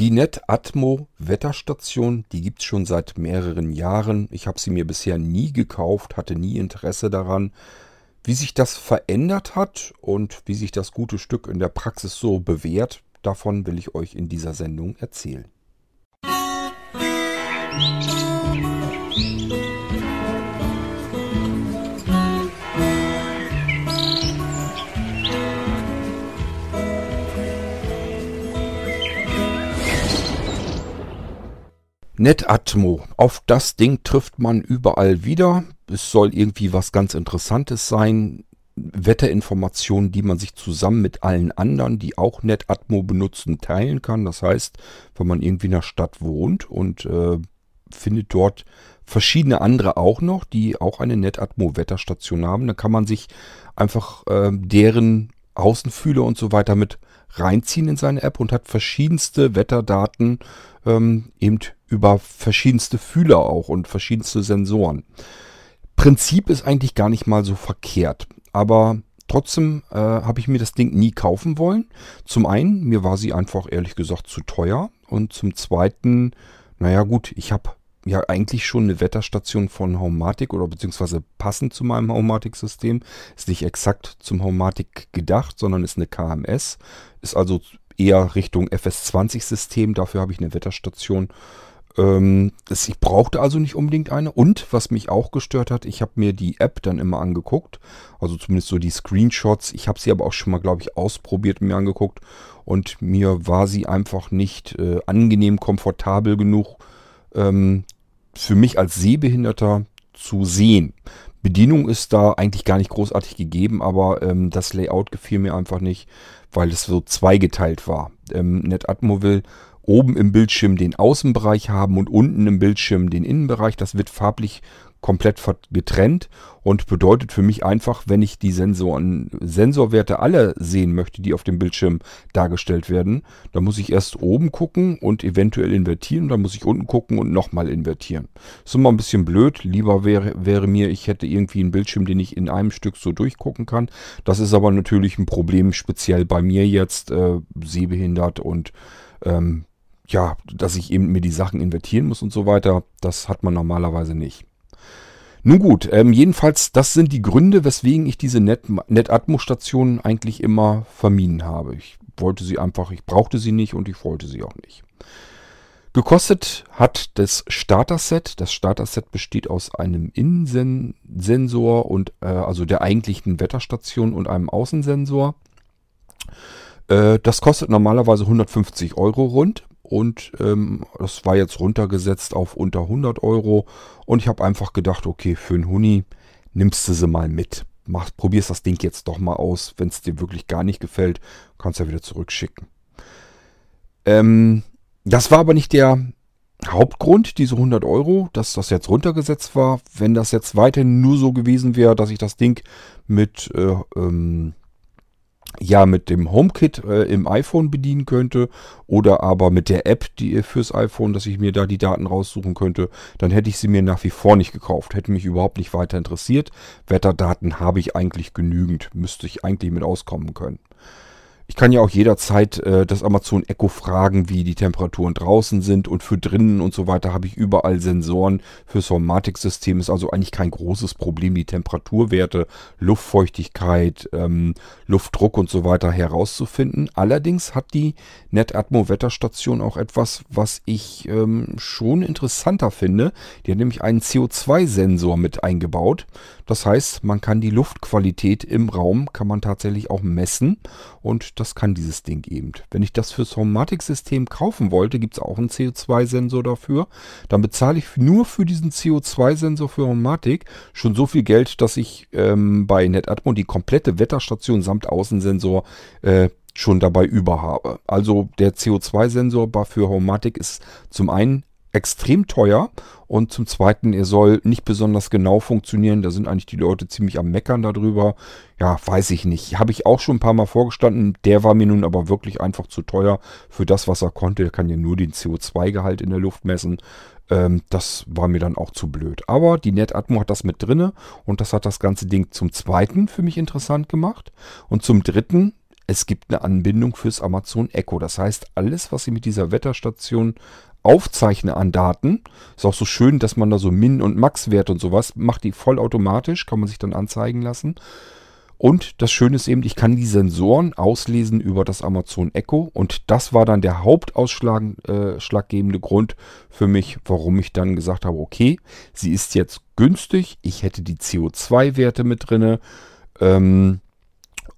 Die NetAtmo Wetterstation, die gibt's schon seit mehreren Jahren. Ich habe sie mir bisher nie gekauft, hatte nie Interesse daran. Wie sich das verändert hat und wie sich das gute Stück in der Praxis so bewährt, davon will ich euch in dieser Sendung erzählen. NetAtmo. Auf das Ding trifft man überall wieder. Es soll irgendwie was ganz Interessantes sein. Wetterinformationen, die man sich zusammen mit allen anderen, die auch NetAtmo benutzen, teilen kann. Das heißt, wenn man irgendwie in der Stadt wohnt und äh, findet dort verschiedene andere auch noch, die auch eine NetAtmo Wetterstation haben, dann kann man sich einfach äh, deren Außenfühler und so weiter mit reinziehen in seine App und hat verschiedenste Wetterdaten ähm, eben über verschiedenste Fühler auch und verschiedenste Sensoren. Prinzip ist eigentlich gar nicht mal so verkehrt, aber trotzdem äh, habe ich mir das Ding nie kaufen wollen. Zum einen, mir war sie einfach ehrlich gesagt zu teuer und zum zweiten, naja gut, ich habe ja eigentlich schon eine Wetterstation von Homematic oder beziehungsweise passend zu meinem Homematic-System. Ist nicht exakt zum Homematic gedacht, sondern ist eine KMS. Ist also eher Richtung FS20-System. Dafür habe ich eine Wetterstation. Ähm, ich brauchte also nicht unbedingt eine. Und was mich auch gestört hat, ich habe mir die App dann immer angeguckt. Also zumindest so die Screenshots. Ich habe sie aber auch schon mal, glaube ich, ausprobiert und mir angeguckt. Und mir war sie einfach nicht äh, angenehm, komfortabel genug ähm, für mich als Sehbehinderter zu sehen. Bedienung ist da eigentlich gar nicht großartig gegeben, aber ähm, das Layout gefiel mir einfach nicht, weil es so zweigeteilt war. Ähm, NetAtmo will oben im Bildschirm den Außenbereich haben und unten im Bildschirm den Innenbereich. Das wird farblich komplett getrennt und bedeutet für mich einfach, wenn ich die Sensoren, Sensorwerte alle sehen möchte, die auf dem Bildschirm dargestellt werden, dann muss ich erst oben gucken und eventuell invertieren, dann muss ich unten gucken und nochmal invertieren. ist immer ein bisschen blöd. Lieber wäre, wäre mir, ich hätte irgendwie einen Bildschirm, den ich in einem Stück so durchgucken kann. Das ist aber natürlich ein Problem, speziell bei mir jetzt, äh, sehbehindert und ähm, ja, dass ich eben mir die Sachen invertieren muss und so weiter. Das hat man normalerweise nicht. Nun gut, ähm, jedenfalls, das sind die Gründe, weswegen ich diese Net NetAtmo-Stationen eigentlich immer vermieden habe. Ich wollte sie einfach, ich brauchte sie nicht und ich wollte sie auch nicht. Gekostet hat das Starter-Set. Das Starter-Set besteht aus einem Innensensor und äh, also der eigentlichen Wetterstation und einem Außensensor. Äh, das kostet normalerweise 150 Euro rund und ähm, das war jetzt runtergesetzt auf unter 100 Euro und ich habe einfach gedacht, okay, für einen Huni nimmst du sie mal mit. Mach, probierst das Ding jetzt doch mal aus. Wenn es dir wirklich gar nicht gefällt, kannst du ja wieder zurückschicken. Ähm, das war aber nicht der Hauptgrund, diese 100 Euro, dass das jetzt runtergesetzt war. Wenn das jetzt weiterhin nur so gewesen wäre, dass ich das Ding mit äh, ähm, ja mit dem HomeKit äh, im iPhone bedienen könnte oder aber mit der App die fürs iPhone, dass ich mir da die Daten raussuchen könnte, dann hätte ich sie mir nach wie vor nicht gekauft. Hätte mich überhaupt nicht weiter interessiert. Wetterdaten habe ich eigentlich genügend, müsste ich eigentlich mit auskommen können. Ich kann ja auch jederzeit äh, das Amazon Echo fragen, wie die Temperaturen draußen sind und für drinnen und so weiter habe ich überall Sensoren fürs Hormatik-System. Ist also eigentlich kein großes Problem, die Temperaturwerte, Luftfeuchtigkeit, ähm, Luftdruck und so weiter herauszufinden. Allerdings hat die NetAtmo Wetterstation auch etwas, was ich ähm, schon interessanter finde. Die hat nämlich einen CO2-Sensor mit eingebaut. Das heißt, man kann die Luftqualität im Raum, kann man tatsächlich auch messen und das kann dieses Ding eben. Wenn ich das fürs Homematic-System kaufen wollte, gibt es auch einen CO2-Sensor dafür. Dann bezahle ich nur für diesen CO2-Sensor für Homematic schon so viel Geld, dass ich ähm, bei NetAtmo die komplette Wetterstation samt Außensensor äh, schon dabei über habe. Also der CO2-Sensor für Homematic ist zum einen extrem teuer und zum Zweiten, er soll nicht besonders genau funktionieren. Da sind eigentlich die Leute ziemlich am Meckern darüber. Ja, weiß ich nicht. Habe ich auch schon ein paar Mal vorgestanden. Der war mir nun aber wirklich einfach zu teuer für das, was er konnte. Er kann ja nur den CO2-Gehalt in der Luft messen. Ähm, das war mir dann auch zu blöd. Aber die NetAtmo hat das mit drinne und das hat das ganze Ding zum Zweiten für mich interessant gemacht. Und zum Dritten es gibt eine Anbindung fürs Amazon Echo. Das heißt, alles, was Sie mit dieser Wetterstation aufzeichne an Daten, ist auch so schön, dass man da so Min- und Max-Wert und sowas macht, die vollautomatisch, kann man sich dann anzeigen lassen. Und das Schöne ist eben, ich kann die Sensoren auslesen über das Amazon Echo. Und das war dann der hauptausschlaggebende äh, Grund für mich, warum ich dann gesagt habe, okay, sie ist jetzt günstig. Ich hätte die CO2-Werte mit drinne. Ähm,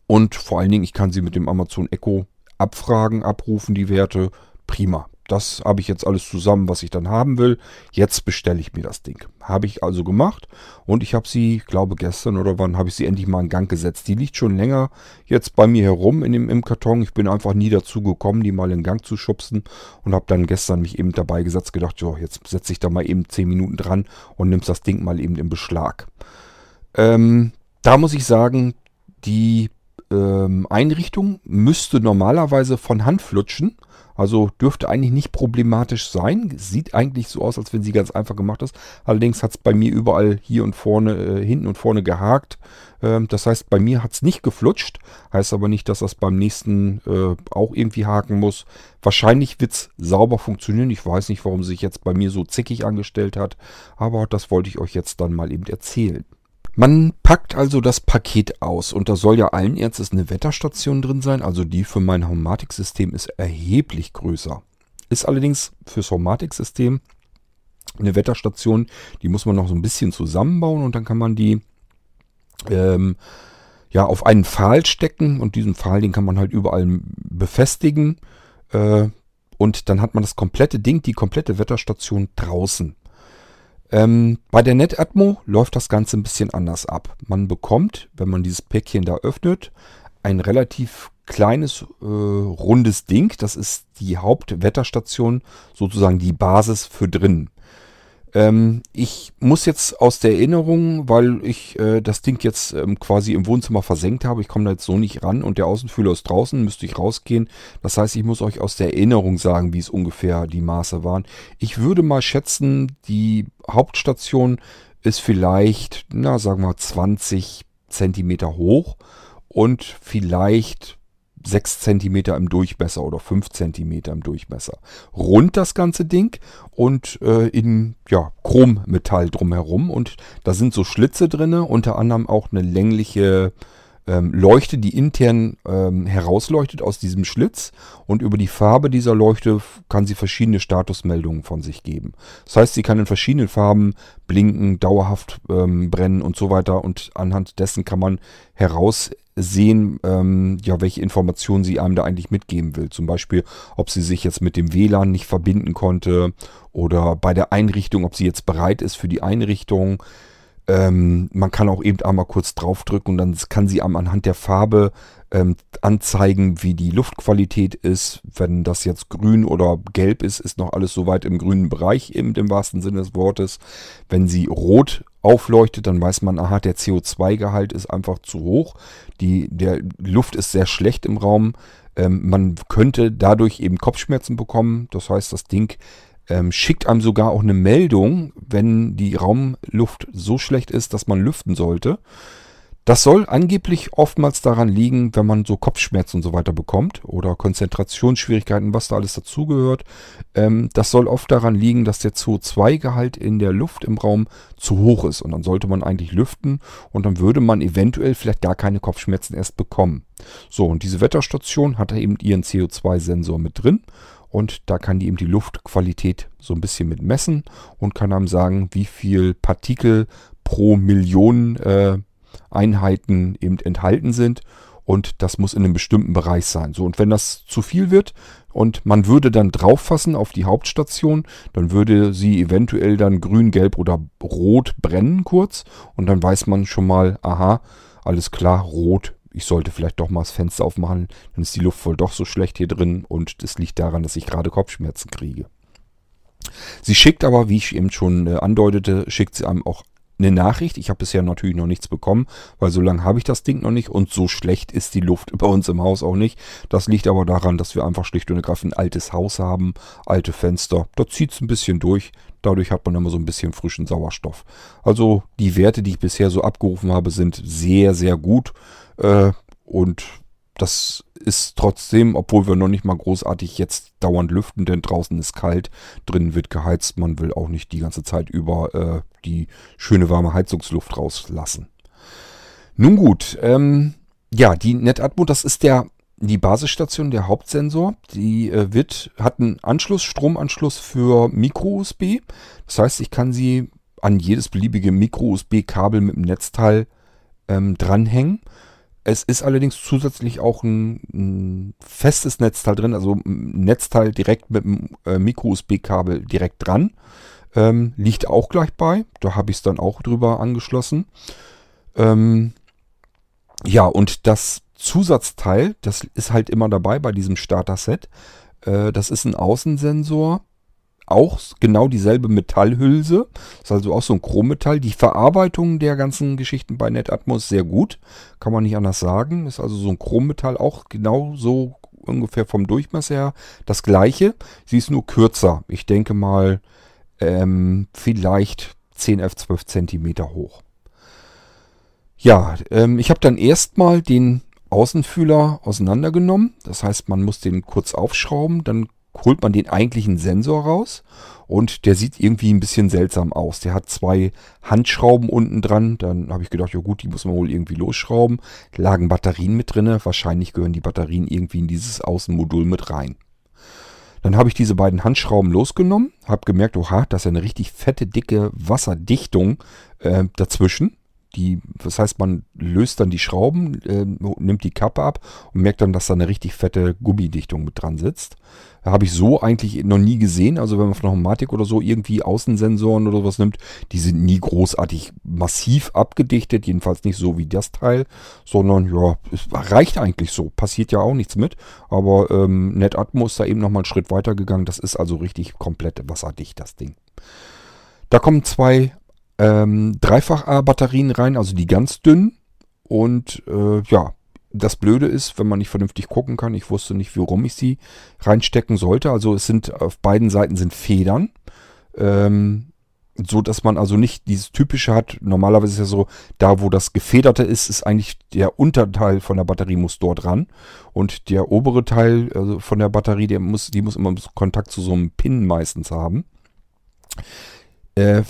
und vor allen Dingen, ich kann sie mit dem Amazon Echo abfragen, abrufen, die Werte. Prima. Das habe ich jetzt alles zusammen, was ich dann haben will. Jetzt bestelle ich mir das Ding. Habe ich also gemacht und ich habe sie, glaube gestern oder wann, habe ich sie endlich mal in Gang gesetzt. Die liegt schon länger jetzt bei mir herum in dem, im Karton. Ich bin einfach nie dazu gekommen, die mal in Gang zu schubsen und habe dann gestern mich eben dabei gesetzt, gedacht, jo, jetzt setze ich da mal eben 10 Minuten dran und nimmst das Ding mal eben in Beschlag. Ähm, da muss ich sagen, die ähm, Einrichtung müsste normalerweise von Hand flutschen. Also dürfte eigentlich nicht problematisch sein. Sieht eigentlich so aus, als wenn sie ganz einfach gemacht ist. Allerdings hat es bei mir überall hier und vorne, äh, hinten und vorne gehakt. Ähm, das heißt, bei mir hat es nicht geflutscht. Heißt aber nicht, dass das beim nächsten äh, auch irgendwie haken muss. Wahrscheinlich wird es sauber funktionieren. Ich weiß nicht, warum sie sich jetzt bei mir so zickig angestellt hat. Aber das wollte ich euch jetzt dann mal eben erzählen. Man packt also das Paket aus und da soll ja allen Ernstes eine Wetterstation drin sein, also die für mein Homematic-System ist erheblich größer. Ist allerdings fürs Homematic-System eine Wetterstation, die muss man noch so ein bisschen zusammenbauen und dann kann man die ähm, ja auf einen Pfahl stecken und diesen Pfahl, den kann man halt überall befestigen äh, und dann hat man das komplette Ding, die komplette Wetterstation draußen. Ähm, bei der NetAtmo läuft das Ganze ein bisschen anders ab. Man bekommt, wenn man dieses Päckchen da öffnet, ein relativ kleines, äh, rundes Ding. Das ist die Hauptwetterstation, sozusagen die Basis für drin. Ähm, ich muss jetzt aus der Erinnerung, weil ich äh, das Ding jetzt ähm, quasi im Wohnzimmer versenkt habe, ich komme da jetzt so nicht ran und der Außenfühler ist draußen, müsste ich rausgehen. Das heißt, ich muss euch aus der Erinnerung sagen, wie es ungefähr die Maße waren. Ich würde mal schätzen, die Hauptstation ist vielleicht, na sagen wir 20 Zentimeter hoch und vielleicht 6 cm im Durchmesser oder 5 cm im Durchmesser. Rund das ganze Ding und äh, in ja, Chrommetall drumherum. Und da sind so Schlitze drin, unter anderem auch eine längliche ähm, Leuchte, die intern ähm, herausleuchtet aus diesem Schlitz. Und über die Farbe dieser Leuchte kann sie verschiedene Statusmeldungen von sich geben. Das heißt, sie kann in verschiedenen Farben blinken, dauerhaft ähm, brennen und so weiter. Und anhand dessen kann man heraussehen, ähm, ja, welche Informationen sie einem da eigentlich mitgeben will. Zum Beispiel, ob sie sich jetzt mit dem WLAN nicht verbinden konnte oder bei der Einrichtung, ob sie jetzt bereit ist für die Einrichtung. Ähm, man kann auch eben einmal kurz draufdrücken und dann kann sie am anhand der Farbe ähm, anzeigen, wie die Luftqualität ist. Wenn das jetzt grün oder gelb ist, ist noch alles soweit im grünen Bereich, eben im wahrsten Sinne des Wortes. Wenn sie rot aufleuchtet, dann weiß man, aha, der CO2-Gehalt ist einfach zu hoch. Die der Luft ist sehr schlecht im Raum. Ähm, man könnte dadurch eben Kopfschmerzen bekommen. Das heißt, das Ding ähm, schickt einem sogar auch eine Meldung, wenn die Raumluft so schlecht ist, dass man lüften sollte. Das soll angeblich oftmals daran liegen, wenn man so Kopfschmerzen und so weiter bekommt oder Konzentrationsschwierigkeiten, was da alles dazugehört. Ähm, das soll oft daran liegen, dass der CO2-Gehalt in der Luft im Raum zu hoch ist. Und dann sollte man eigentlich lüften und dann würde man eventuell vielleicht gar keine Kopfschmerzen erst bekommen. So, und diese Wetterstation hat eben ihren CO2-Sensor mit drin und da kann die eben die Luftqualität so ein bisschen mit messen und kann einem sagen, wie viel Partikel pro Million äh, Einheiten eben enthalten sind. Und das muss in einem bestimmten Bereich sein. So, und wenn das zu viel wird und man würde dann drauf fassen auf die Hauptstation, dann würde sie eventuell dann grün, gelb oder rot brennen kurz. Und dann weiß man schon mal, aha, alles klar, rot ich sollte vielleicht doch mal das Fenster aufmachen, dann ist die Luft wohl doch so schlecht hier drin und es liegt daran, dass ich gerade Kopfschmerzen kriege. Sie schickt aber, wie ich eben schon äh, andeutete, schickt sie einem auch eine Nachricht. Ich habe bisher natürlich noch nichts bekommen, weil so lange habe ich das Ding noch nicht und so schlecht ist die Luft bei uns im Haus auch nicht. Das liegt aber daran, dass wir einfach schlicht und ergreifend ein altes Haus haben, alte Fenster. Da zieht es ein bisschen durch. Dadurch hat man immer so ein bisschen frischen Sauerstoff. Also die Werte, die ich bisher so abgerufen habe, sind sehr, sehr gut. Äh, und das ist trotzdem, obwohl wir noch nicht mal großartig jetzt dauernd lüften, denn draußen ist kalt, drinnen wird geheizt. Man will auch nicht die ganze Zeit über äh, die schöne warme Heizungsluft rauslassen. Nun gut, ähm, ja, die NetAtmo, das ist der die Basisstation, der Hauptsensor, die äh, wird, hat einen Anschluss, Stromanschluss für Micro-USB. Das heißt, ich kann sie an jedes beliebige Micro-USB-Kabel mit dem Netzteil ähm, dranhängen. Es ist allerdings zusätzlich auch ein, ein, festes Netzteil drin, also ein Netzteil direkt mit dem äh, Micro-USB-Kabel direkt dran. Ähm, liegt auch gleich bei. Da habe ich es dann auch drüber angeschlossen. Ähm, ja, und das Zusatzteil, das ist halt immer dabei bei diesem Starter-Set. Äh, das ist ein Außensensor auch genau dieselbe Metallhülse. Das ist also auch so ein Chrommetall. Die Verarbeitung der ganzen Geschichten bei NetAtmos sehr gut. Kann man nicht anders sagen. Ist also so ein Chrommetall auch genau so ungefähr vom Durchmesser her das gleiche. Sie ist nur kürzer. Ich denke mal ähm, vielleicht 10, 11, 12 Zentimeter hoch. Ja, ähm, ich habe dann erstmal den Außenfühler auseinandergenommen. Das heißt, man muss den kurz aufschrauben, dann holt man den eigentlichen Sensor raus und der sieht irgendwie ein bisschen seltsam aus. Der hat zwei Handschrauben unten dran. Dann habe ich gedacht, ja gut, die muss man wohl irgendwie losschrauben. Lagen Batterien mit drin. Wahrscheinlich gehören die Batterien irgendwie in dieses Außenmodul mit rein. Dann habe ich diese beiden Handschrauben losgenommen, habe gemerkt, oha, da ist ja eine richtig fette, dicke Wasserdichtung äh, dazwischen. Die, das heißt, man löst dann die Schrauben, äh, nimmt die Kappe ab und merkt dann, dass da eine richtig fette Gummidichtung mit dran sitzt. Habe ich so eigentlich noch nie gesehen. Also wenn man von Homatic oder so irgendwie Außensensoren oder sowas nimmt, die sind nie großartig massiv abgedichtet. Jedenfalls nicht so wie das Teil, sondern ja, es reicht eigentlich so. Passiert ja auch nichts mit. Aber ähm, NetAtmo ist da eben nochmal einen Schritt weiter gegangen. Das ist also richtig komplett wasserdicht, das Ding. Da kommen zwei ähm, Dreifach-A-Batterien rein, also die ganz dünnen. Und äh, ja, das Blöde ist, wenn man nicht vernünftig gucken kann, ich wusste nicht, warum ich sie reinstecken sollte. Also es sind auf beiden Seiten sind Federn. Ähm, so dass man also nicht dieses typische hat. Normalerweise ist ja so, da wo das gefederte ist, ist eigentlich der Unterteil von der Batterie muss dort ran und der obere Teil also von der Batterie, der muss, die muss immer Kontakt zu so einem Pin meistens haben. Äh,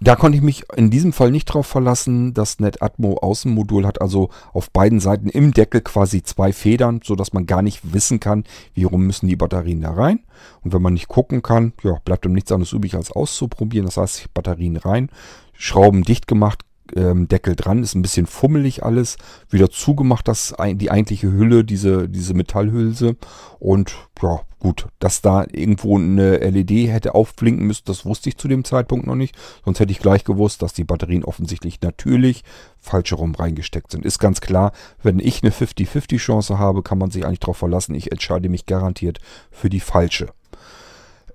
da konnte ich mich in diesem Fall nicht drauf verlassen. Das NetAtmo Außenmodul hat also auf beiden Seiten im Deckel quasi zwei Federn, so dass man gar nicht wissen kann, wie rum müssen die Batterien da rein. Und wenn man nicht gucken kann, ja, bleibt ihm nichts anderes übrig als auszuprobieren. Das heißt, Batterien rein, Schrauben dicht gemacht, ähm, Deckel dran, ist ein bisschen fummelig alles. Wieder zugemacht, das die eigentliche Hülle, diese, diese Metallhülse. Und ja, gut, dass da irgendwo eine LED hätte aufblinken müssen, das wusste ich zu dem Zeitpunkt noch nicht. Sonst hätte ich gleich gewusst, dass die Batterien offensichtlich natürlich falsch herum reingesteckt sind. Ist ganz klar, wenn ich eine 50-50 Chance habe, kann man sich eigentlich darauf verlassen. Ich entscheide mich garantiert für die falsche.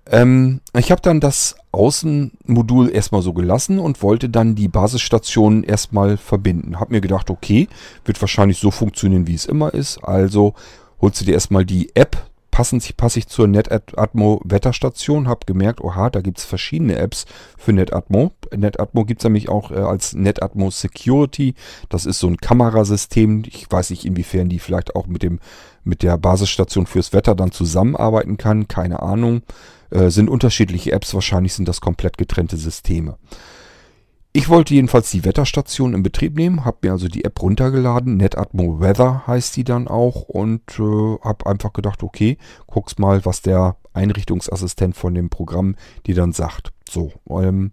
Ähm, ich habe dann das Außenmodul erstmal so gelassen und wollte dann die Basisstationen erstmal verbinden. Hab mir gedacht, okay, wird wahrscheinlich so funktionieren, wie es immer ist. Also holst du dir erstmal die App passend passe ich zur NetAtmo Wetterstation, habe gemerkt, oha, da gibt es verschiedene Apps für NetAtmo. NetAtmo gibt es nämlich auch äh, als NetAtmo Security. Das ist so ein Kamerasystem. Ich weiß nicht, inwiefern die vielleicht auch mit dem mit der Basisstation fürs Wetter dann zusammenarbeiten kann. Keine Ahnung. Äh, sind unterschiedliche Apps, wahrscheinlich sind das komplett getrennte Systeme. Ich wollte jedenfalls die Wetterstation in Betrieb nehmen, habe mir also die App runtergeladen, NetAtmo Weather heißt die dann auch und äh, habe einfach gedacht, okay, guck's mal, was der Einrichtungsassistent von dem Programm dir dann sagt. So, ähm,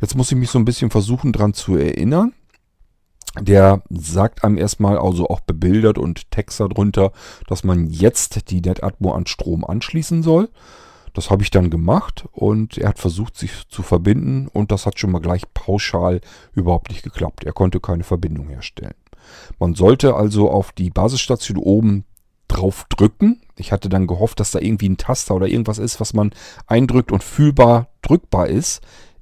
jetzt muss ich mich so ein bisschen versuchen dran zu erinnern. Der sagt einem erstmal, also auch bebildert und Text darunter, dass man jetzt die NetAtmo an Strom anschließen soll. Das habe ich dann gemacht und er hat versucht, sich zu verbinden und das hat schon mal gleich pauschal überhaupt nicht geklappt. Er konnte keine Verbindung herstellen. Man sollte also auf die Basisstation oben drauf drücken. Ich hatte dann gehofft, dass da irgendwie ein Taster oder irgendwas ist, was man eindrückt und fühlbar drückbar ist.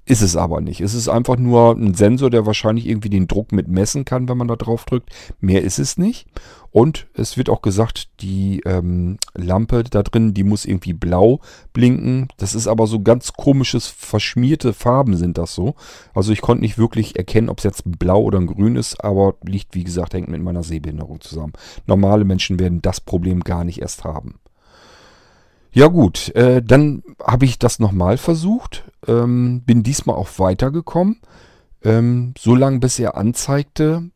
Ist es aber nicht. Es ist einfach nur ein Sensor, der wahrscheinlich irgendwie den Druck mit messen kann, wenn man da drauf drückt. Mehr ist es nicht. Und es wird auch gesagt, die ähm, Lampe da drin, die muss irgendwie blau blinken. Das ist aber so ganz komisches, verschmierte Farben sind das so. Also ich konnte nicht wirklich erkennen, ob es jetzt blau oder ein grün ist, aber liegt, wie gesagt, hängt mit meiner Sehbehinderung zusammen. Normale Menschen werden das Problem gar nicht erst haben. Ja gut, äh, dann habe ich das nochmal versucht, ähm, bin diesmal auch weitergekommen, ähm, so lange bis er anzeigte,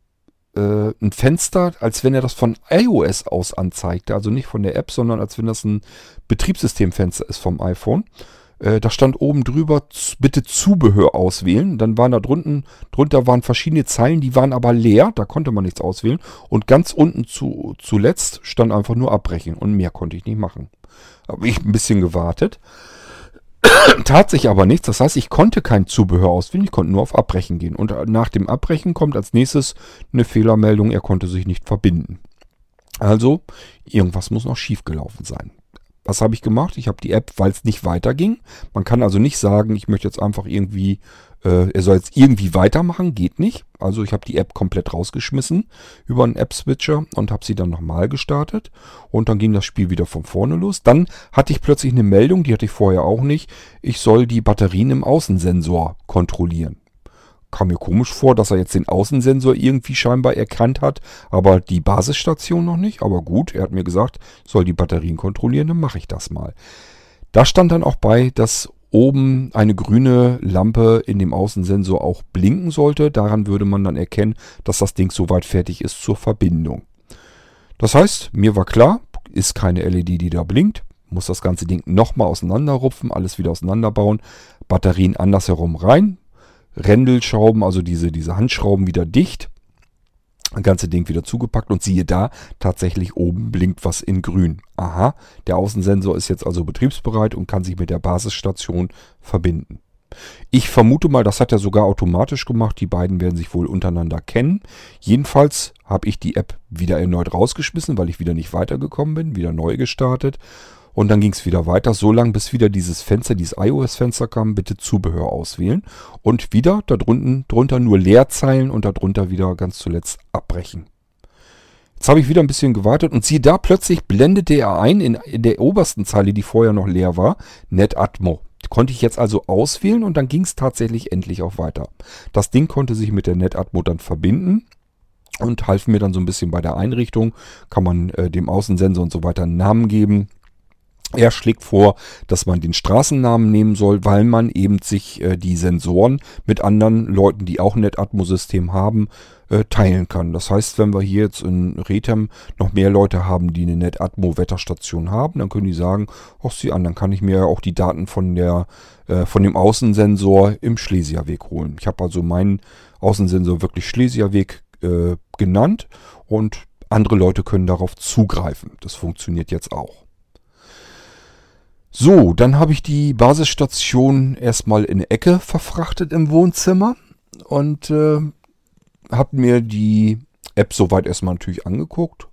äh, ein Fenster, als wenn er das von iOS aus anzeigte, also nicht von der App, sondern als wenn das ein Betriebssystemfenster ist vom iPhone. Äh, da stand oben drüber, bitte Zubehör auswählen. Dann waren da drunten, drunter waren verschiedene Zeilen, die waren aber leer, da konnte man nichts auswählen. Und ganz unten zu, zuletzt stand einfach nur abbrechen und mehr konnte ich nicht machen. Habe ich ein bisschen gewartet. Tat sich aber nichts. Das heißt, ich konnte kein Zubehör auswählen. Ich konnte nur auf Abbrechen gehen. Und nach dem Abbrechen kommt als nächstes eine Fehlermeldung. Er konnte sich nicht verbinden. Also, irgendwas muss noch schiefgelaufen sein. Was habe ich gemacht? Ich habe die App, weil es nicht weiterging. Man kann also nicht sagen, ich möchte jetzt einfach irgendwie äh, er soll jetzt irgendwie weitermachen, geht nicht. Also ich habe die App komplett rausgeschmissen über einen App-Switcher und habe sie dann nochmal gestartet. Und dann ging das Spiel wieder von vorne los. Dann hatte ich plötzlich eine Meldung, die hatte ich vorher auch nicht. Ich soll die Batterien im Außensensor kontrollieren. Kam mir komisch vor, dass er jetzt den Außensensor irgendwie scheinbar erkannt hat, aber die Basisstation noch nicht. Aber gut, er hat mir gesagt, soll die Batterien kontrollieren, dann mache ich das mal. Da stand dann auch bei, dass oben eine grüne Lampe in dem Außensensor auch blinken sollte. Daran würde man dann erkennen, dass das Ding soweit fertig ist zur Verbindung. Das heißt, mir war klar, ist keine LED, die da blinkt. Muss das ganze Ding nochmal auseinanderrupfen, alles wieder auseinanderbauen. Batterien andersherum rein. Rändelschrauben, also diese, diese Handschrauben wieder dicht das ganze Ding wieder zugepackt und siehe da, tatsächlich oben blinkt was in grün. Aha, der Außensensor ist jetzt also betriebsbereit und kann sich mit der Basisstation verbinden. Ich vermute mal, das hat er sogar automatisch gemacht. Die beiden werden sich wohl untereinander kennen. Jedenfalls habe ich die App wieder erneut rausgeschmissen, weil ich wieder nicht weitergekommen bin, wieder neu gestartet und dann ging es wieder weiter, so lange bis wieder dieses Fenster, dieses iOS-Fenster kam, bitte Zubehör auswählen. Und wieder darunter drunter nur Leerzeilen und darunter wieder ganz zuletzt abbrechen. Jetzt habe ich wieder ein bisschen gewartet und siehe da, plötzlich blendete er ein in, in der obersten Zeile, die vorher noch leer war, NetAtmo. Konnte ich jetzt also auswählen und dann ging es tatsächlich endlich auch weiter. Das Ding konnte sich mit der NetAtmo dann verbinden und half mir dann so ein bisschen bei der Einrichtung. Kann man äh, dem Außensensor und so weiter einen Namen geben. Er schlägt vor, dass man den Straßennamen nehmen soll, weil man eben sich äh, die Sensoren mit anderen Leuten, die auch ein NetAtmo-System haben, äh, teilen kann. Das heißt, wenn wir hier jetzt in Rethem noch mehr Leute haben, die eine NetAtmo-Wetterstation haben, dann können die sagen, ach sieh an, dann kann ich mir auch die Daten von der äh, von dem Außensensor im Schlesierweg holen. Ich habe also meinen Außensensor wirklich Schlesierweg äh, genannt und andere Leute können darauf zugreifen. Das funktioniert jetzt auch. So, dann habe ich die Basisstation erstmal in Ecke verfrachtet im Wohnzimmer und äh, habe mir die App soweit erstmal natürlich angeguckt.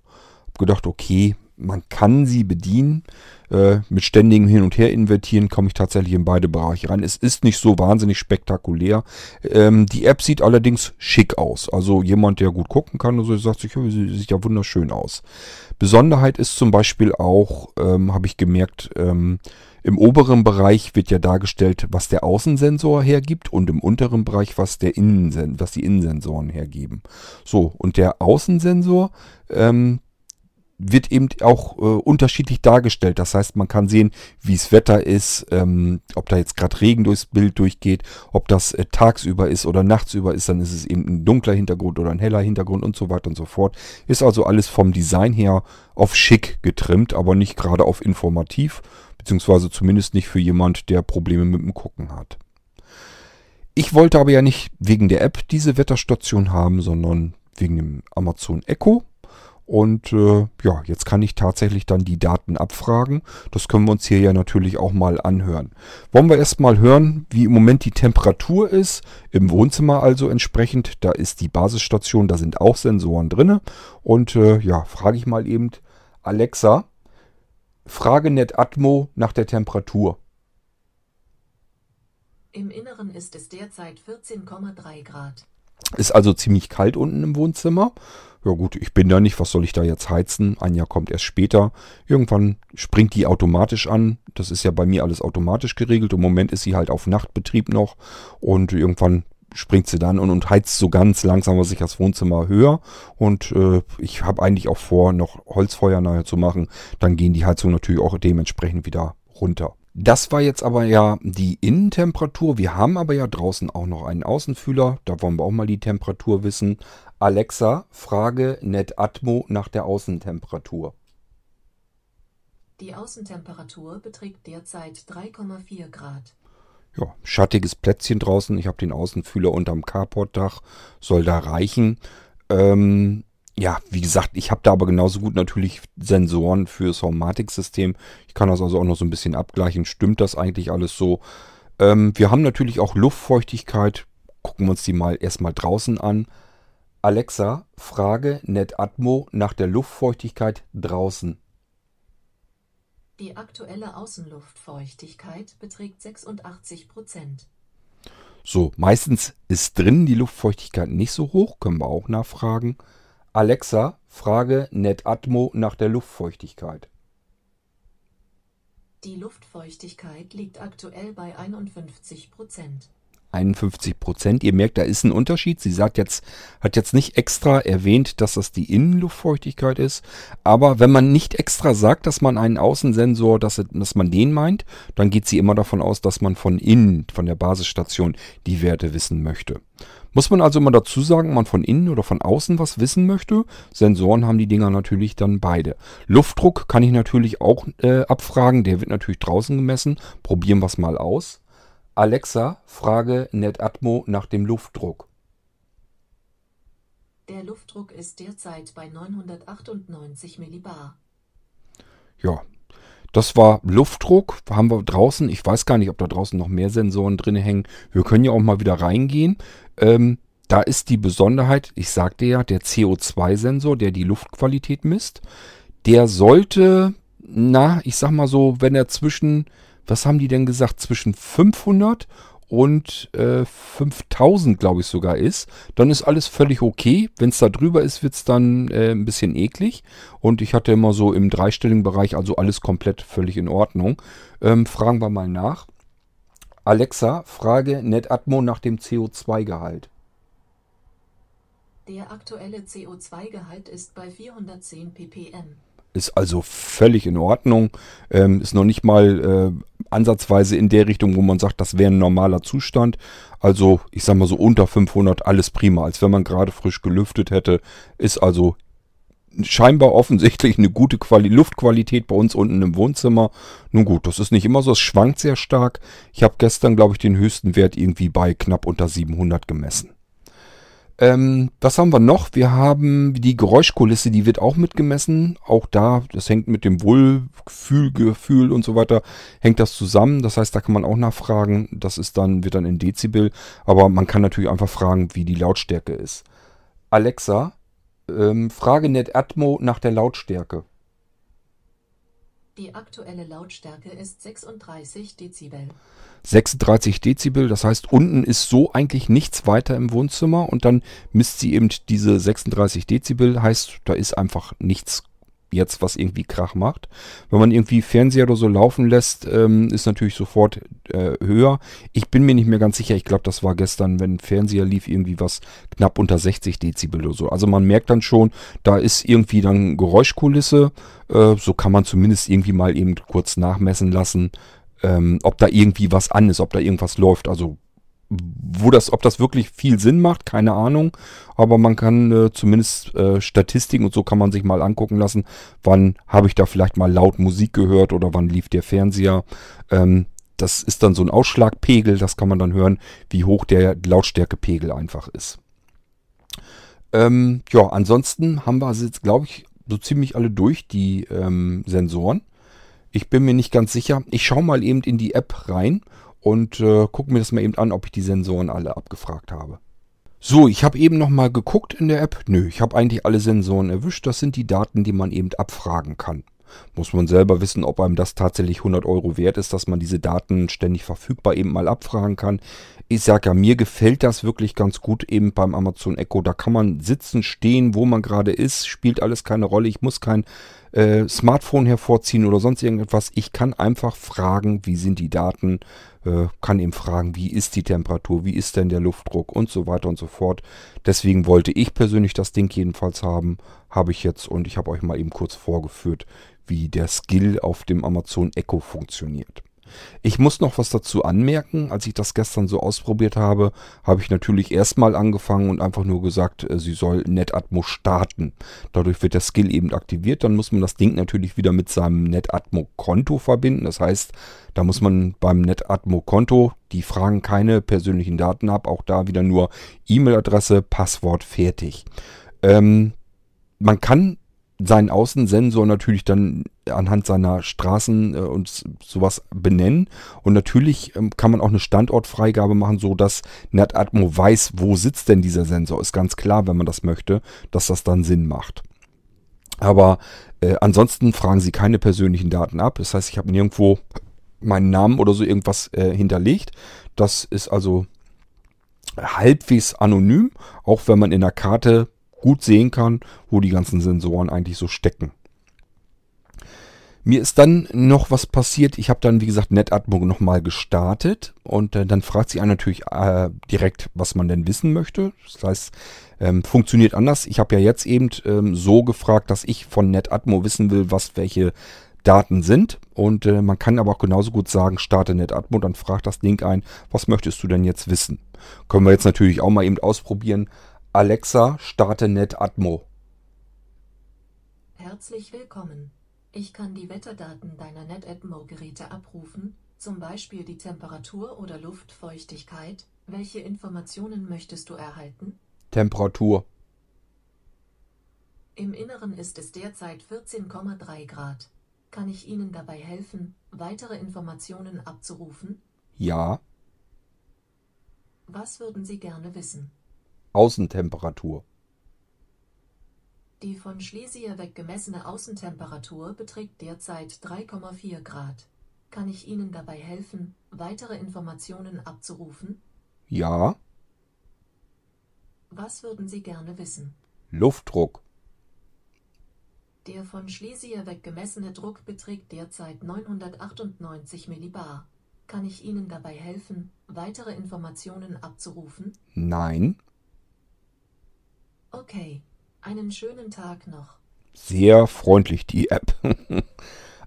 Habe gedacht, okay, man kann sie bedienen. Äh, mit ständigem Hin- und Her invertieren komme ich tatsächlich in beide Bereiche rein. Es ist nicht so wahnsinnig spektakulär. Ähm, die App sieht allerdings schick aus. Also jemand, der gut gucken kann, also sagt sich, sie sieht ja wunderschön aus. Besonderheit ist zum Beispiel auch, ähm, habe ich gemerkt, ähm, im oberen Bereich wird ja dargestellt, was der Außensensor hergibt und im unteren Bereich, was, der Innensen was die Innensensoren hergeben. So, und der Außensensor, ähm, wird eben auch äh, unterschiedlich dargestellt. Das heißt, man kann sehen, wie es Wetter ist, ähm, ob da jetzt gerade Regen durchs Bild durchgeht, ob das äh, tagsüber ist oder nachtsüber ist, dann ist es eben ein dunkler Hintergrund oder ein heller Hintergrund und so weiter und so fort. Ist also alles vom Design her auf schick getrimmt, aber nicht gerade auf informativ, beziehungsweise zumindest nicht für jemand, der Probleme mit dem Gucken hat. Ich wollte aber ja nicht wegen der App diese Wetterstation haben, sondern wegen dem Amazon Echo. Und äh, ja, jetzt kann ich tatsächlich dann die Daten abfragen. Das können wir uns hier ja natürlich auch mal anhören. Wollen wir erstmal hören, wie im Moment die Temperatur ist. Im Wohnzimmer also entsprechend. Da ist die Basisstation, da sind auch Sensoren drin. Und äh, ja, frage ich mal eben Alexa, frage NetAtmo nach der Temperatur. Im Inneren ist es derzeit 14,3 Grad. Ist also ziemlich kalt unten im Wohnzimmer. Ja gut, ich bin da nicht, was soll ich da jetzt heizen? Anja kommt erst später. Irgendwann springt die automatisch an. Das ist ja bei mir alles automatisch geregelt. Im Moment ist sie halt auf Nachtbetrieb noch und irgendwann springt sie dann und, und heizt so ganz langsam sich das Wohnzimmer höher. Und äh, ich habe eigentlich auch vor, noch Holzfeuer nachher zu machen. Dann gehen die Heizungen natürlich auch dementsprechend wieder runter. Das war jetzt aber ja die Innentemperatur. Wir haben aber ja draußen auch noch einen Außenfühler. Da wollen wir auch mal die Temperatur wissen. Alexa, frage NetAtmo nach der Außentemperatur. Die Außentemperatur beträgt derzeit 3,4 Grad. Ja, schattiges Plätzchen draußen. Ich habe den Außenfühler unterm Carportdach. Soll da reichen. Ähm, ja, wie gesagt, ich habe da aber genauso gut natürlich Sensoren fürs Homematic-System. Ich kann das also auch noch so ein bisschen abgleichen. Stimmt das eigentlich alles so? Ähm, wir haben natürlich auch Luftfeuchtigkeit. Gucken wir uns die mal erstmal draußen an. Alexa, frage NetAtmo nach der Luftfeuchtigkeit draußen. Die aktuelle Außenluftfeuchtigkeit beträgt 86 Prozent. So, meistens ist drinnen die Luftfeuchtigkeit nicht so hoch, können wir auch nachfragen. Alexa, frage NetAtmo nach der Luftfeuchtigkeit. Die Luftfeuchtigkeit liegt aktuell bei 51 Prozent. 51 Prozent. Ihr merkt, da ist ein Unterschied. Sie sagt jetzt, hat jetzt nicht extra erwähnt, dass das die Innenluftfeuchtigkeit ist. Aber wenn man nicht extra sagt, dass man einen Außensensor, dass, dass man den meint, dann geht sie immer davon aus, dass man von innen, von der Basisstation, die Werte wissen möchte. Muss man also immer dazu sagen, man von innen oder von außen was wissen möchte. Sensoren haben die Dinger natürlich dann beide. Luftdruck kann ich natürlich auch äh, abfragen. Der wird natürlich draußen gemessen. Probieren wir es mal aus. Alexa, frage NetAtmo nach dem Luftdruck. Der Luftdruck ist derzeit bei 998 Millibar. Ja, das war Luftdruck. Haben wir draußen. Ich weiß gar nicht, ob da draußen noch mehr Sensoren drin hängen. Wir können ja auch mal wieder reingehen. Ähm, da ist die Besonderheit, ich sagte ja, der CO2-Sensor, der die Luftqualität misst, der sollte, na, ich sag mal so, wenn er zwischen was haben die denn gesagt, zwischen 500 und äh, 5000, glaube ich sogar ist, dann ist alles völlig okay. Wenn es da drüber ist, wird es dann äh, ein bisschen eklig. Und ich hatte immer so im dreistelligen Bereich, also alles komplett völlig in Ordnung. Ähm, fragen wir mal nach. Alexa, frage NetAtmo nach dem CO2-Gehalt. Der aktuelle CO2-Gehalt ist bei 410 ppm. Ist also völlig in Ordnung. Ähm, ist noch nicht mal äh, ansatzweise in der Richtung, wo man sagt, das wäre ein normaler Zustand. Also ich sag mal so unter 500 alles prima, als wenn man gerade frisch gelüftet hätte. Ist also scheinbar offensichtlich eine gute Quali Luftqualität bei uns unten im Wohnzimmer. Nun gut, das ist nicht immer so, es schwankt sehr stark. Ich habe gestern, glaube ich, den höchsten Wert irgendwie bei knapp unter 700 gemessen. Ähm, was haben wir noch? Wir haben die Geräuschkulisse, die wird auch mitgemessen. Auch da, das hängt mit dem Wohlfühlgefühl und so weiter, hängt das zusammen. Das heißt, da kann man auch nachfragen. Das ist dann, wird dann in Dezibel. Aber man kann natürlich einfach fragen, wie die Lautstärke ist. Alexa, ähm, frage NetAtmo nach der Lautstärke. Die aktuelle Lautstärke ist 36 Dezibel. 36 Dezibel, das heißt, unten ist so eigentlich nichts weiter im Wohnzimmer und dann misst sie eben diese 36 Dezibel, heißt, da ist einfach nichts jetzt, was irgendwie Krach macht. Wenn man irgendwie Fernseher oder so laufen lässt, ähm, ist natürlich sofort äh, höher. Ich bin mir nicht mehr ganz sicher. Ich glaube, das war gestern, wenn Fernseher lief, irgendwie was knapp unter 60 Dezibel oder so. Also man merkt dann schon, da ist irgendwie dann Geräuschkulisse. Äh, so kann man zumindest irgendwie mal eben kurz nachmessen lassen, ähm, ob da irgendwie was an ist, ob da irgendwas läuft. Also wo das, ob das wirklich viel Sinn macht, keine Ahnung. Aber man kann äh, zumindest äh, Statistiken und so kann man sich mal angucken lassen. Wann habe ich da vielleicht mal laut Musik gehört oder wann lief der Fernseher. Ähm, das ist dann so ein Ausschlagpegel, das kann man dann hören, wie hoch der Lautstärkepegel einfach ist. Ähm, ja, ansonsten haben wir also jetzt, glaube ich, so ziemlich alle durch, die ähm, Sensoren. Ich bin mir nicht ganz sicher. Ich schaue mal eben in die App rein und äh, gucke mir das mal eben an, ob ich die Sensoren alle abgefragt habe. So, ich habe eben noch mal geguckt in der App. Nö, ich habe eigentlich alle Sensoren erwischt. Das sind die Daten, die man eben abfragen kann. Muss man selber wissen, ob einem das tatsächlich 100 Euro wert ist, dass man diese Daten ständig verfügbar eben mal abfragen kann. Ich sage ja, mir gefällt das wirklich ganz gut eben beim Amazon Echo. Da kann man sitzen, stehen, wo man gerade ist, spielt alles keine Rolle. Ich muss kein äh, Smartphone hervorziehen oder sonst irgendetwas. Ich kann einfach fragen, wie sind die Daten, äh, kann eben fragen, wie ist die Temperatur, wie ist denn der Luftdruck und so weiter und so fort. Deswegen wollte ich persönlich das Ding jedenfalls haben, habe ich jetzt und ich habe euch mal eben kurz vorgeführt, wie der Skill auf dem Amazon Echo funktioniert. Ich muss noch was dazu anmerken. Als ich das gestern so ausprobiert habe, habe ich natürlich erstmal angefangen und einfach nur gesagt, äh, sie soll NetAtmo starten. Dadurch wird der Skill eben aktiviert. Dann muss man das Ding natürlich wieder mit seinem NetAtmo-Konto verbinden. Das heißt, da muss man beim NetAtmo-Konto, die fragen keine persönlichen Daten ab, auch da wieder nur E-Mail-Adresse, Passwort, fertig. Ähm, man kann seinen Außensensor natürlich dann anhand seiner Straßen äh, und sowas benennen. Und natürlich ähm, kann man auch eine Standortfreigabe machen, so dass NetAtmo weiß, wo sitzt denn dieser Sensor. Ist ganz klar, wenn man das möchte, dass das dann Sinn macht. Aber äh, ansonsten fragen sie keine persönlichen Daten ab. Das heißt, ich habe nirgendwo meinen Namen oder so irgendwas äh, hinterlegt. Das ist also halbwegs anonym, auch wenn man in der Karte gut sehen kann, wo die ganzen Sensoren eigentlich so stecken. Mir ist dann noch was passiert. Ich habe dann, wie gesagt, NetAtmo nochmal gestartet und äh, dann fragt sie einen natürlich äh, direkt, was man denn wissen möchte. Das heißt, ähm, funktioniert anders. Ich habe ja jetzt eben ähm, so gefragt, dass ich von NetAtmo wissen will, was welche Daten sind. Und äh, man kann aber auch genauso gut sagen, starte NetAtmo, dann fragt das Ding ein, was möchtest du denn jetzt wissen? Können wir jetzt natürlich auch mal eben ausprobieren. Alexa, starte NetAtmo. Herzlich willkommen. Ich kann die Wetterdaten deiner NetAtmo-Geräte abrufen, zum Beispiel die Temperatur oder Luftfeuchtigkeit. Welche Informationen möchtest du erhalten? Temperatur. Im Inneren ist es derzeit 14,3 Grad. Kann ich Ihnen dabei helfen, weitere Informationen abzurufen? Ja. Was würden Sie gerne wissen? Außentemperatur. Die von Schlesier weg gemessene Außentemperatur beträgt derzeit 3,4 Grad. Kann ich Ihnen dabei helfen, weitere Informationen abzurufen? Ja. Was würden Sie gerne wissen? Luftdruck. Der von Schlesier weg gemessene Druck beträgt derzeit 998 Millibar. Kann ich Ihnen dabei helfen, weitere Informationen abzurufen? Nein. Okay, einen schönen Tag noch. Sehr freundlich, die App.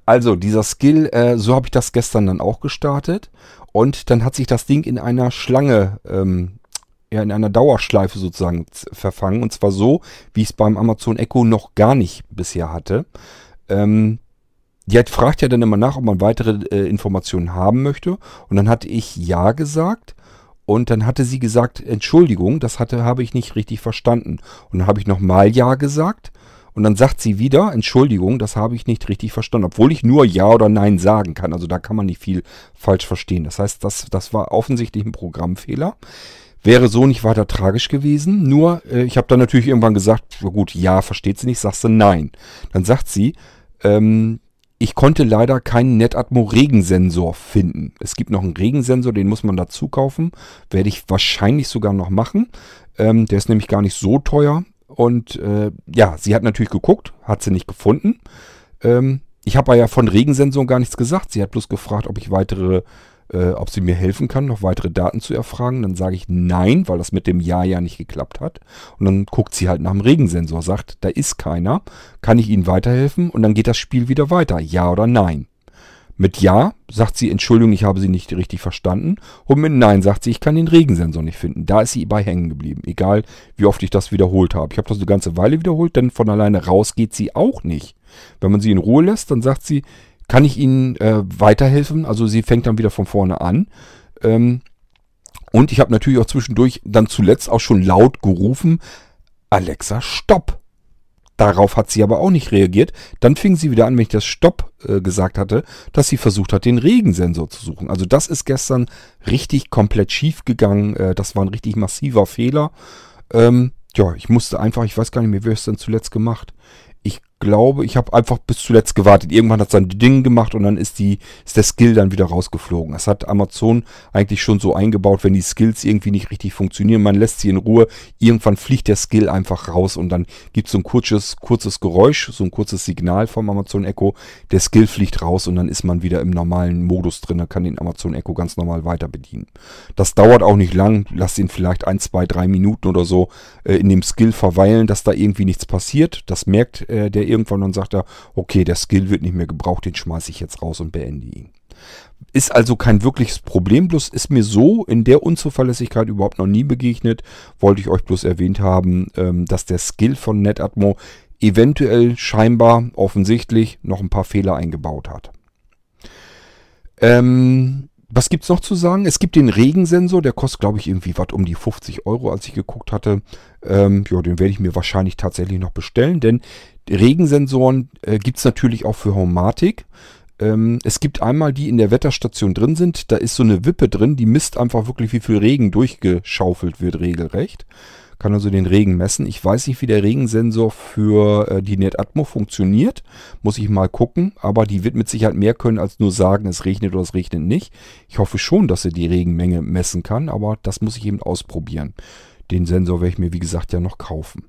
also, dieser Skill, äh, so habe ich das gestern dann auch gestartet. Und dann hat sich das Ding in einer Schlange, ähm, ja, in einer Dauerschleife sozusagen verfangen. Und zwar so, wie ich es beim Amazon Echo noch gar nicht bisher hatte. Ähm, die hat, fragt ja dann immer nach, ob man weitere äh, Informationen haben möchte. Und dann hatte ich Ja gesagt. Und dann hatte sie gesagt, Entschuldigung, das hatte, habe ich nicht richtig verstanden. Und dann habe ich nochmal Ja gesagt. Und dann sagt sie wieder, Entschuldigung, das habe ich nicht richtig verstanden, obwohl ich nur Ja oder Nein sagen kann. Also da kann man nicht viel falsch verstehen. Das heißt, das, das war offensichtlich ein Programmfehler. Wäre so nicht weiter tragisch gewesen. Nur, äh, ich habe dann natürlich irgendwann gesagt, gut, ja, versteht sie nicht, sagst du nein. Dann sagt sie, ähm, ich konnte leider keinen NetAtmo Regensensor finden. Es gibt noch einen Regensensor, den muss man dazu kaufen. Werde ich wahrscheinlich sogar noch machen. Ähm, der ist nämlich gar nicht so teuer. Und äh, ja, sie hat natürlich geguckt, hat sie nicht gefunden. Ähm, ich habe ja von Regensensoren gar nichts gesagt. Sie hat bloß gefragt, ob ich weitere äh, ob sie mir helfen kann, noch weitere Daten zu erfragen. Dann sage ich nein, weil das mit dem Ja ja nicht geklappt hat. Und dann guckt sie halt nach dem Regensensor, sagt, da ist keiner. Kann ich Ihnen weiterhelfen? Und dann geht das Spiel wieder weiter. Ja oder nein. Mit Ja sagt sie, Entschuldigung, ich habe Sie nicht richtig verstanden. Und mit Nein sagt sie, ich kann den Regensensor nicht finden. Da ist sie bei hängen geblieben. Egal, wie oft ich das wiederholt habe. Ich habe das eine ganze Weile wiederholt, denn von alleine raus geht sie auch nicht. Wenn man sie in Ruhe lässt, dann sagt sie, kann ich Ihnen äh, weiterhelfen? Also sie fängt dann wieder von vorne an. Ähm, und ich habe natürlich auch zwischendurch dann zuletzt auch schon laut gerufen, Alexa, stopp. Darauf hat sie aber auch nicht reagiert. Dann fing sie wieder an, wenn ich das Stopp äh, gesagt hatte, dass sie versucht hat, den Regensensor zu suchen. Also das ist gestern richtig komplett schief gegangen. Äh, das war ein richtig massiver Fehler. Ähm, ja, ich musste einfach, ich weiß gar nicht mehr, wer es denn zuletzt gemacht glaube, ich habe einfach bis zuletzt gewartet. Irgendwann hat es sein Ding gemacht und dann ist, die, ist der Skill dann wieder rausgeflogen. Das hat Amazon eigentlich schon so eingebaut, wenn die Skills irgendwie nicht richtig funktionieren, man lässt sie in Ruhe, irgendwann fliegt der Skill einfach raus und dann gibt es so ein kurzes, kurzes Geräusch, so ein kurzes Signal vom Amazon Echo. Der Skill fliegt raus und dann ist man wieder im normalen Modus drin, dann kann den Amazon Echo ganz normal weiter bedienen. Das dauert auch nicht lang, lasst ihn vielleicht ein, zwei, drei Minuten oder so äh, in dem Skill verweilen, dass da irgendwie nichts passiert. Das merkt äh, der irgendwann und sagt er, okay, der Skill wird nicht mehr gebraucht, den schmeiße ich jetzt raus und beende ihn. Ist also kein wirkliches Problem, bloß ist mir so in der Unzuverlässigkeit überhaupt noch nie begegnet. Wollte ich euch bloß erwähnt haben, ähm, dass der Skill von NetAtmo eventuell scheinbar offensichtlich noch ein paar Fehler eingebaut hat. Ähm, was gibt's noch zu sagen? Es gibt den Regensensor, der kostet, glaube ich, irgendwie was um die 50 Euro, als ich geguckt hatte. Ähm, ja, den werde ich mir wahrscheinlich tatsächlich noch bestellen, denn Regensensoren äh, gibt's natürlich auch für Homatic. Ähm, es gibt einmal die in der Wetterstation drin sind, da ist so eine Wippe drin, die misst einfach wirklich, wie viel Regen durchgeschaufelt wird, regelrecht kann also den Regen messen. Ich weiß nicht, wie der Regensensor für äh, die NetAtmo funktioniert. Muss ich mal gucken. Aber die wird mit Sicherheit mehr können, als nur sagen, es regnet oder es regnet nicht. Ich hoffe schon, dass sie die Regenmenge messen kann. Aber das muss ich eben ausprobieren. Den Sensor werde ich mir, wie gesagt, ja noch kaufen.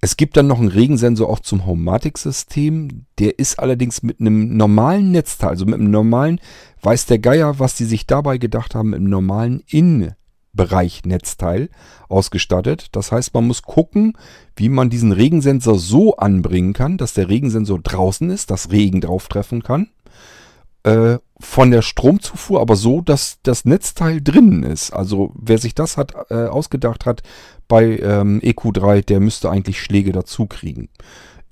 Es gibt dann noch einen Regensensor auch zum Homematic-System. Der ist allerdings mit einem normalen Netzteil, also mit einem normalen, weiß der Geier, was die sich dabei gedacht haben, mit einem normalen In- Bereich Netzteil ausgestattet. Das heißt, man muss gucken, wie man diesen Regensensor so anbringen kann, dass der Regensensor draußen ist, dass Regen drauf treffen kann. Äh, von der Stromzufuhr aber so, dass das Netzteil drinnen ist. Also wer sich das hat äh, ausgedacht hat bei ähm, EQ3, der müsste eigentlich Schläge dazu kriegen.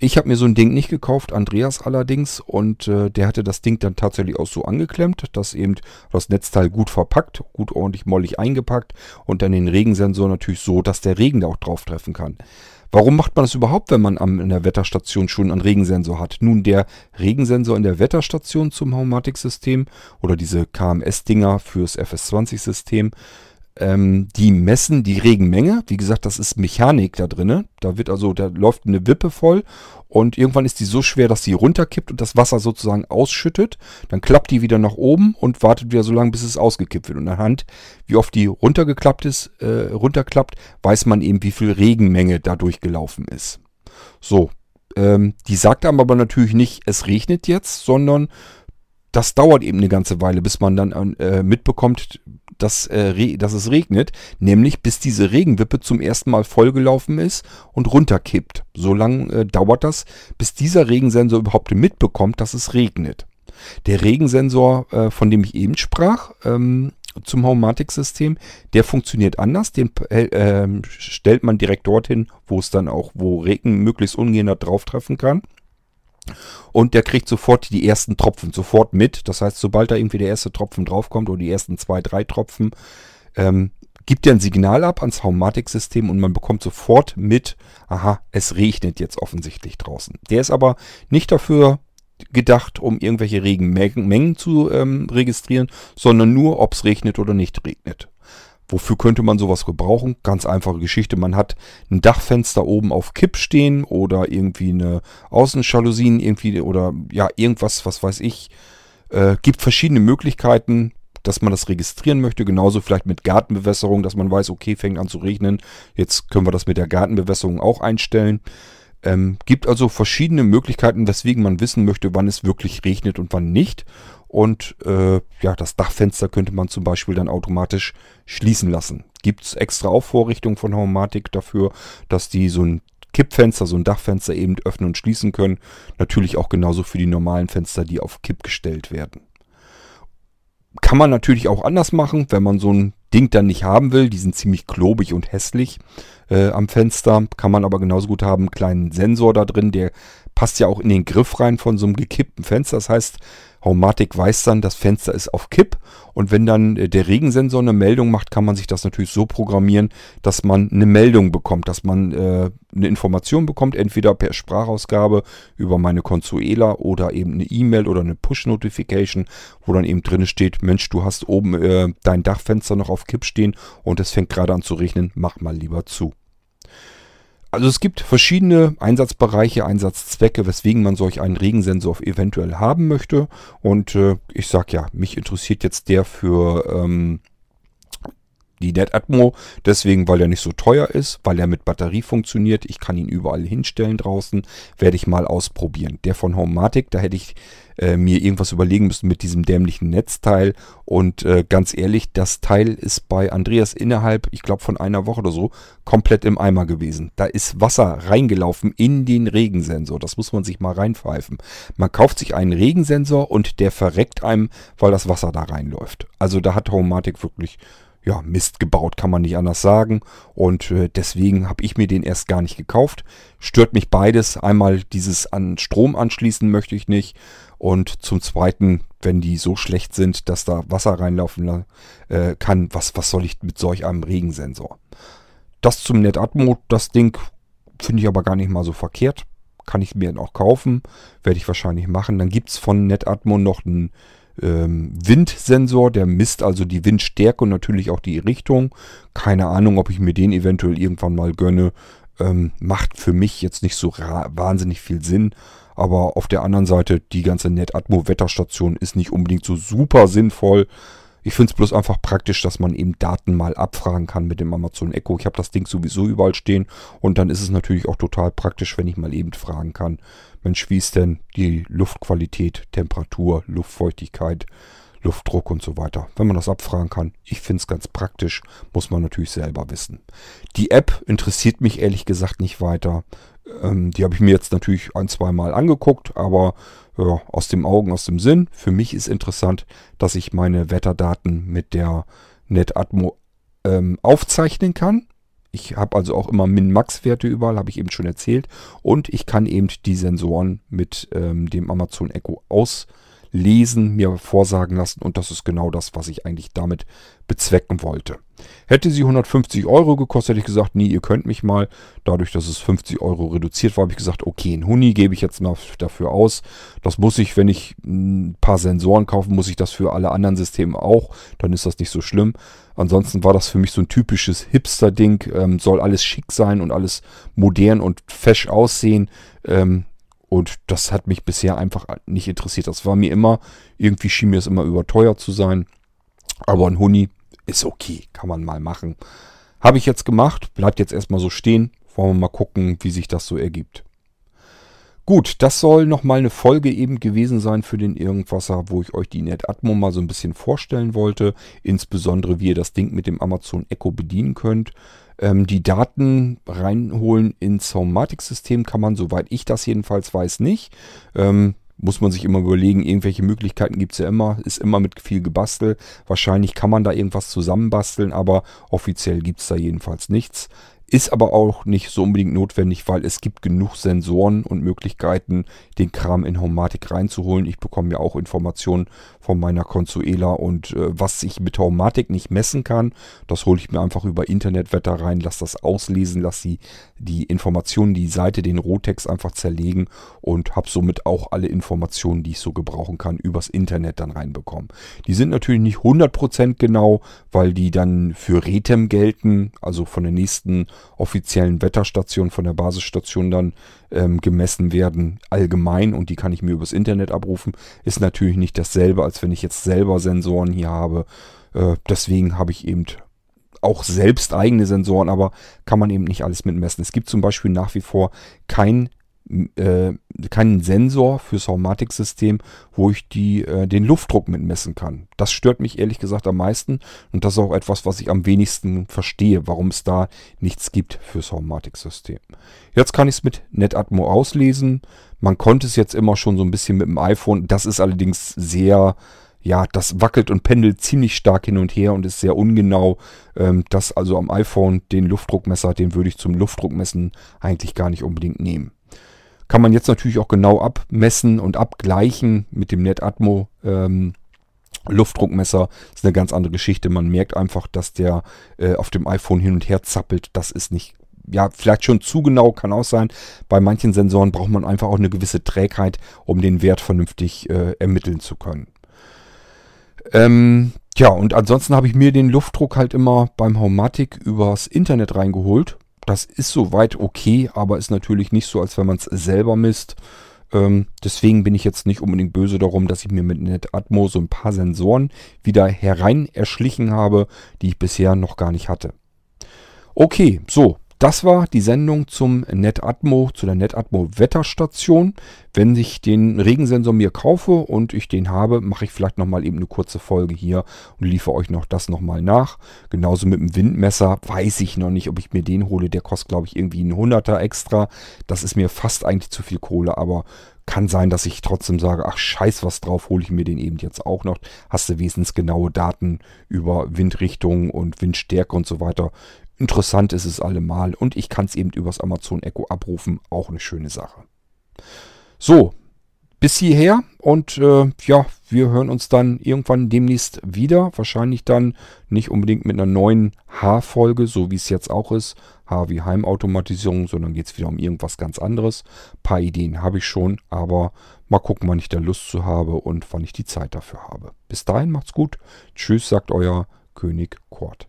Ich habe mir so ein Ding nicht gekauft, Andreas allerdings, und äh, der hatte das Ding dann tatsächlich auch so angeklemmt, dass eben das Netzteil gut verpackt, gut ordentlich mollig eingepackt und dann den Regensensor natürlich so, dass der Regen da auch drauf treffen kann. Warum macht man das überhaupt, wenn man am, in der Wetterstation schon einen Regensensor hat? Nun, der Regensensor in der Wetterstation zum Homematic-System oder diese KMS-Dinger fürs FS20-System, ähm, die messen die Regenmenge. Wie gesagt, das ist Mechanik da drinne. Da wird also, da läuft eine Wippe voll und irgendwann ist die so schwer, dass sie runterkippt und das Wasser sozusagen ausschüttet. Dann klappt die wieder nach oben und wartet wieder so lange, bis es ausgekippt wird. Und anhand, wie oft die runtergeklappt ist, äh, runterklappt, weiß man eben, wie viel Regenmenge da durchgelaufen ist. So, ähm, die sagt einem aber natürlich nicht, es regnet jetzt, sondern das dauert eben eine ganze Weile, bis man dann äh, mitbekommt, dass, äh, dass es regnet, nämlich bis diese Regenwippe zum ersten Mal vollgelaufen ist und runterkippt. So lange äh, dauert das, bis dieser Regensensor überhaupt mitbekommt, dass es regnet. Der Regensensor, äh, von dem ich eben sprach, ähm, zum Homematic-System, der funktioniert anders. Den äh, stellt man direkt dorthin, wo es dann auch, wo Regen möglichst ungehindert drauf treffen kann. Und der kriegt sofort die ersten Tropfen sofort mit. Das heißt, sobald da irgendwie der erste Tropfen draufkommt oder die ersten zwei, drei Tropfen, ähm, gibt er ein Signal ab ans Haumatic-System und man bekommt sofort mit, aha, es regnet jetzt offensichtlich draußen. Der ist aber nicht dafür gedacht, um irgendwelche Regenmengen zu ähm, registrieren, sondern nur, ob es regnet oder nicht regnet. Wofür könnte man sowas gebrauchen? Ganz einfache Geschichte. Man hat ein Dachfenster oben auf Kipp stehen oder irgendwie eine Außenjalousien irgendwie oder ja, irgendwas, was weiß ich. Äh, gibt verschiedene Möglichkeiten, dass man das registrieren möchte. Genauso vielleicht mit Gartenbewässerung, dass man weiß, okay, fängt an zu regnen. Jetzt können wir das mit der Gartenbewässerung auch einstellen. Ähm, gibt also verschiedene Möglichkeiten, weswegen man wissen möchte, wann es wirklich regnet und wann nicht. Und äh, ja, das Dachfenster könnte man zum Beispiel dann automatisch schließen lassen. Gibt es extra auch Vorrichtungen von Homatic dafür, dass die so ein Kippfenster, so ein Dachfenster eben öffnen und schließen können. Natürlich auch genauso für die normalen Fenster, die auf Kipp gestellt werden. Kann man natürlich auch anders machen, wenn man so ein Ding dann nicht haben will. Die sind ziemlich klobig und hässlich äh, am Fenster. Kann man aber genauso gut haben, einen kleinen Sensor da drin, der passt ja auch in den Griff rein von so einem gekippten Fenster. Das heißt, Haumatic weiß dann, das Fenster ist auf Kipp und wenn dann äh, der Regensensor eine Meldung macht, kann man sich das natürlich so programmieren, dass man eine Meldung bekommt, dass man äh, eine Information bekommt, entweder per Sprachausgabe über meine Consuela oder eben eine E-Mail oder eine Push-Notification, wo dann eben drin steht, Mensch, du hast oben äh, dein Dachfenster noch auf Kipp stehen und es fängt gerade an zu regnen, mach mal lieber zu. Also es gibt verschiedene Einsatzbereiche, Einsatzzwecke, weswegen man solch einen Regensensor eventuell haben möchte. Und äh, ich sag ja, mich interessiert jetzt der für ähm, die NetAtmo, deswegen, weil er nicht so teuer ist, weil er mit Batterie funktioniert. Ich kann ihn überall hinstellen draußen. Werde ich mal ausprobieren. Der von Homematic, da hätte ich äh, mir irgendwas überlegen müssen mit diesem dämlichen Netzteil. Und äh, ganz ehrlich, das Teil ist bei Andreas innerhalb, ich glaube von einer Woche oder so, komplett im Eimer gewesen. Da ist Wasser reingelaufen in den Regensensor. Das muss man sich mal reinpfeifen. Man kauft sich einen Regensensor und der verreckt einem, weil das Wasser da reinläuft. Also da hat Homematic wirklich ja, Mist gebaut, kann man nicht anders sagen. Und äh, deswegen habe ich mir den erst gar nicht gekauft. Stört mich beides. Einmal dieses an Strom anschließen möchte ich nicht. Und zum Zweiten, wenn die so schlecht sind, dass da Wasser reinlaufen äh, kann, was, was soll ich mit solch einem Regensensor? Das zum NetAtmo, das Ding finde ich aber gar nicht mal so verkehrt. Kann ich mir auch kaufen. Werde ich wahrscheinlich machen. Dann gibt es von NetAtmo noch einen ähm, Windsensor, der misst also die Windstärke und natürlich auch die Richtung. Keine Ahnung, ob ich mir den eventuell irgendwann mal gönne. Ähm, macht für mich jetzt nicht so wahnsinnig viel Sinn. Aber auf der anderen Seite, die ganze NetAtmo-Wetterstation ist nicht unbedingt so super sinnvoll. Ich finde es bloß einfach praktisch, dass man eben Daten mal abfragen kann mit dem Amazon Echo. Ich habe das Ding sowieso überall stehen und dann ist es natürlich auch total praktisch, wenn ich mal eben fragen kann, Mensch, wie ist denn die Luftqualität, Temperatur, Luftfeuchtigkeit, Luftdruck und so weiter. Wenn man das abfragen kann, ich finde es ganz praktisch, muss man natürlich selber wissen. Die App interessiert mich ehrlich gesagt nicht weiter. Ähm, die habe ich mir jetzt natürlich ein, zwei Mal angeguckt, aber ja, aus dem Augen, aus dem Sinn. Für mich ist interessant, dass ich meine Wetterdaten mit der NetAtmo ähm, aufzeichnen kann. Ich habe also auch immer Min-Max-Werte überall, habe ich eben schon erzählt. Und ich kann eben die Sensoren mit ähm, dem Amazon Echo auslesen, mir vorsagen lassen. Und das ist genau das, was ich eigentlich damit bezwecken wollte. Hätte sie 150 Euro gekostet, hätte ich gesagt, nee, ihr könnt mich mal. Dadurch, dass es 50 Euro reduziert war, habe ich gesagt, okay, ein Huni gebe ich jetzt mal dafür aus. Das muss ich, wenn ich ein paar Sensoren kaufe, muss ich das für alle anderen Systeme auch. Dann ist das nicht so schlimm. Ansonsten war das für mich so ein typisches Hipster-Ding. Ähm, soll alles schick sein und alles modern und fesch aussehen. Ähm, und das hat mich bisher einfach nicht interessiert. Das war mir immer, irgendwie schien mir es immer überteuert zu sein. Aber ein Huni ist okay, kann man mal machen. Habe ich jetzt gemacht, bleibt jetzt erstmal so stehen. Wollen wir mal gucken, wie sich das so ergibt. Gut, das soll nochmal eine Folge eben gewesen sein für den Irgendwasser, wo ich euch die NetAtmo mal so ein bisschen vorstellen wollte. Insbesondere, wie ihr das Ding mit dem Amazon Echo bedienen könnt. Ähm, die Daten reinholen ins Homematic-System kann man, soweit ich das jedenfalls weiß, nicht. Ähm, muss man sich immer überlegen, irgendwelche Möglichkeiten gibt es ja immer, ist immer mit viel gebastel. Wahrscheinlich kann man da irgendwas zusammenbasteln, aber offiziell gibt es da jedenfalls nichts. Ist aber auch nicht so unbedingt notwendig, weil es gibt genug Sensoren und Möglichkeiten, den Kram in Homematic reinzuholen. Ich bekomme ja auch Informationen von meiner Consuela und äh, was ich mit Homematic nicht messen kann, das hole ich mir einfach über Internetwetter rein, lasse das auslesen, lasse die, die Informationen, die Seite, den Rohtext einfach zerlegen und habe somit auch alle Informationen, die ich so gebrauchen kann, übers Internet dann reinbekommen. Die sind natürlich nicht 100% genau, weil die dann für Retem gelten, also von der nächsten offiziellen Wetterstation von der Basisstation dann ähm, gemessen werden, allgemein und die kann ich mir übers Internet abrufen. Ist natürlich nicht dasselbe, als wenn ich jetzt selber Sensoren hier habe. Äh, deswegen habe ich eben auch selbst eigene Sensoren, aber kann man eben nicht alles mitmessen. Es gibt zum Beispiel nach wie vor kein äh, keinen Sensor fürs Saumatic-System, wo ich die, äh, den Luftdruck mitmessen kann. Das stört mich ehrlich gesagt am meisten und das ist auch etwas, was ich am wenigsten verstehe, warum es da nichts gibt fürs Saumatic-System. Jetzt kann ich es mit NetAtmo auslesen. Man konnte es jetzt immer schon so ein bisschen mit dem iPhone. Das ist allerdings sehr ja, das wackelt und pendelt ziemlich stark hin und her und ist sehr ungenau. Ähm, das also am iPhone, den Luftdruckmesser, den würde ich zum Luftdruckmessen eigentlich gar nicht unbedingt nehmen. Kann man jetzt natürlich auch genau abmessen und abgleichen mit dem NetAtmo. Ähm, Luftdruckmesser ist eine ganz andere Geschichte. Man merkt einfach, dass der äh, auf dem iPhone hin und her zappelt. Das ist nicht, ja, vielleicht schon zu genau, kann auch sein. Bei manchen Sensoren braucht man einfach auch eine gewisse Trägheit, um den Wert vernünftig äh, ermitteln zu können. Ähm, tja, und ansonsten habe ich mir den Luftdruck halt immer beim Homematic übers Internet reingeholt das ist soweit okay, aber ist natürlich nicht so, als wenn man es selber misst. Ähm, deswegen bin ich jetzt nicht unbedingt böse darum, dass ich mir mit NetAtmo so ein paar Sensoren wieder herein erschlichen habe, die ich bisher noch gar nicht hatte. Okay, so, das war die Sendung zum NetAtmo, zu der NetAtmo Wetterstation. Wenn ich den Regensensor mir kaufe und ich den habe, mache ich vielleicht nochmal eben eine kurze Folge hier und liefere euch noch das nochmal nach. Genauso mit dem Windmesser weiß ich noch nicht, ob ich mir den hole. Der kostet, glaube ich, irgendwie ein Hunderter extra. Das ist mir fast eigentlich zu viel Kohle, aber kann sein, dass ich trotzdem sage, ach scheiß was drauf, hole ich mir den eben jetzt auch noch. Hast du wesentlich genaue Daten über Windrichtung und Windstärke und so weiter. Interessant ist es allemal und ich kann es eben übers Amazon Echo abrufen. Auch eine schöne Sache. So, bis hierher und äh, ja, wir hören uns dann irgendwann demnächst wieder. Wahrscheinlich dann nicht unbedingt mit einer neuen H-Folge, so wie es jetzt auch ist. H wie Heimautomatisierung, sondern geht es wieder um irgendwas ganz anderes. Ein paar Ideen habe ich schon, aber mal gucken, wann ich da Lust zu habe und wann ich die Zeit dafür habe. Bis dahin macht's gut. Tschüss, sagt euer König Kort.